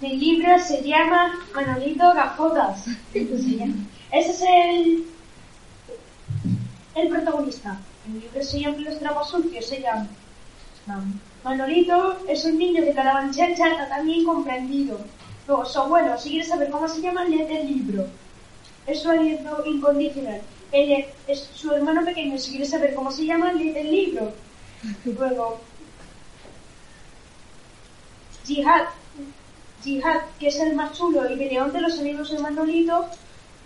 Mi libro se llama Manolito Gafotas. Ese es el, el protagonista. El libro se llama Los Tramos Sucios, se llama. Manolito es un niño de Carabanchel chata, también comprendido. Luego, su abuelo, si quieres saber cómo se llama, lee el libro. Es su aliento incondicional. Él es su hermano pequeño, si quieres saber cómo se llama, lee el libro. Luego, Jihad, Jihad, que es el más chulo y peleón de los amigos de Manolito,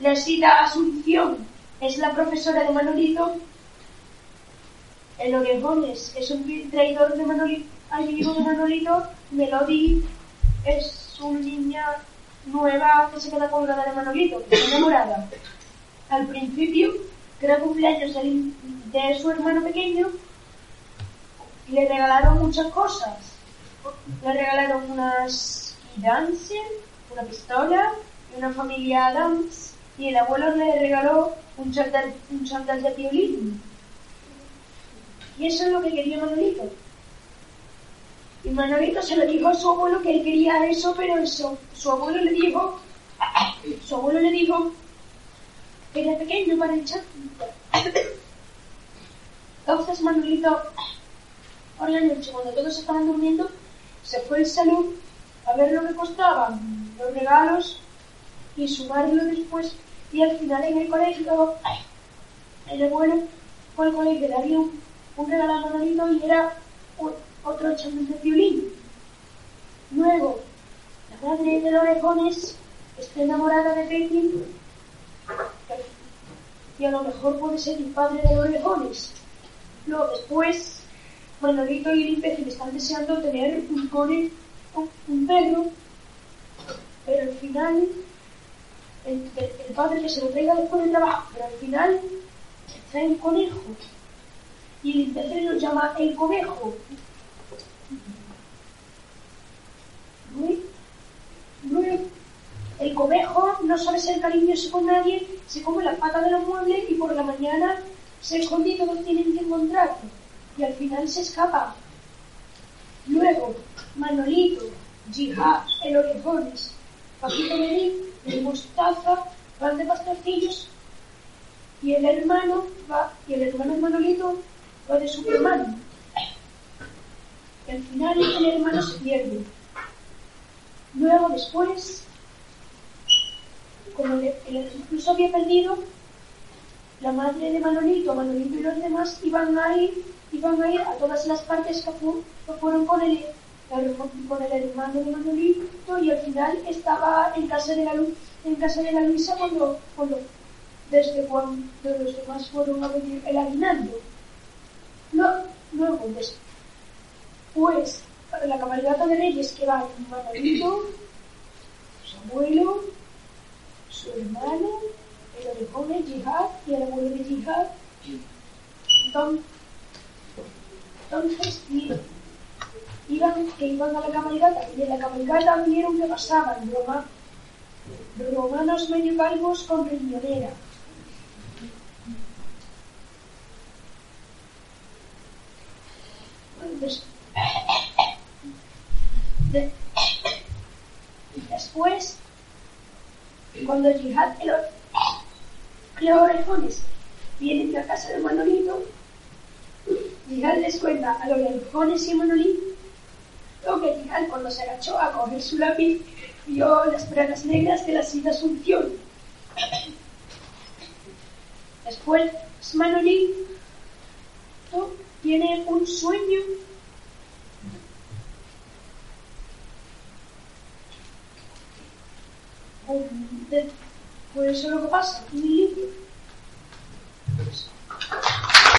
la cita Asunción, es la profesora de Manolito. El Orejones es un traidor de Manolito, amigo de Manolito. Melody es una niña nueva que se queda colgada de Manolito, que enamorada. Al principio, que era cumpleaños de su hermano pequeño, le regalaron muchas cosas. Le regalaron unas Dancer, una pistola y una familia Adams. Y el abuelo le regaló un chándal, un chándal de violín. Y eso es lo que quería Manolito. Y Manolito se lo dijo a su abuelo que él quería eso, pero eso, su abuelo le dijo, su abuelo le dijo era pequeño para el chándal. Entonces Manolito, por la noche, cuando todos estaban durmiendo, se fue al salón a ver lo que costaban los regalos y sumarlo después. Y al final en el colegio, el abuelo fue al colegio, le había un, regalo a Manolito y era otro chándal de violín. Luego, la madre de los orejones está enamorada de Betty y a lo mejor puede ser el padre de los orejones. Luego después, Manolito y imbécil están deseando tener un cone un perro, pero al final el, padre que se lo traiga después del trabajo, pero al final trae un conejo y el imbécil lo llama el conejo. El conejo no sabe ser cariñoso con nadie, se come la pata de los muebles y por la mañana se esconde y todos tienen que encontrarlo. Y al final se escapa. Luego, el Orejones, Paquito Medín, el Mostaza, van de pastorcillos y el hermano va, y el hermano Manolito va de Superman. Al final el hermano se pierde. Luego después, como el, incluso había perdido, la madre de Manolito, Manolito y los demás iban a ir, iban a, ir a todas las partes que, fueron con él con el hermano de Manolito y al final estaba en casa de la Luz, en casa de la Luisa cuando, cuando desde cuando los demás fueron a venir el aguinaldo. No, luego pues para la cabalgata de reyes que va Manolito, su abuelo, su hermano, el orejón de Jihad y el abuelo de Jihad. Entonces, entonces iban, que iban a la cabalgata y en la cabalgata vieron que pasaban Roma, romanos medio calvos con riñonera. después, cuando Jihad y los orejones vienen a casa de Manolito, Jihad les cuenta a los orejones y Manolito lo que Tijan cuando se agachó a coger su lápiz vio las bragas negras de la cinta Asunción. Después, Manolito tiene un sueño. Por eso lo que pasa, un libro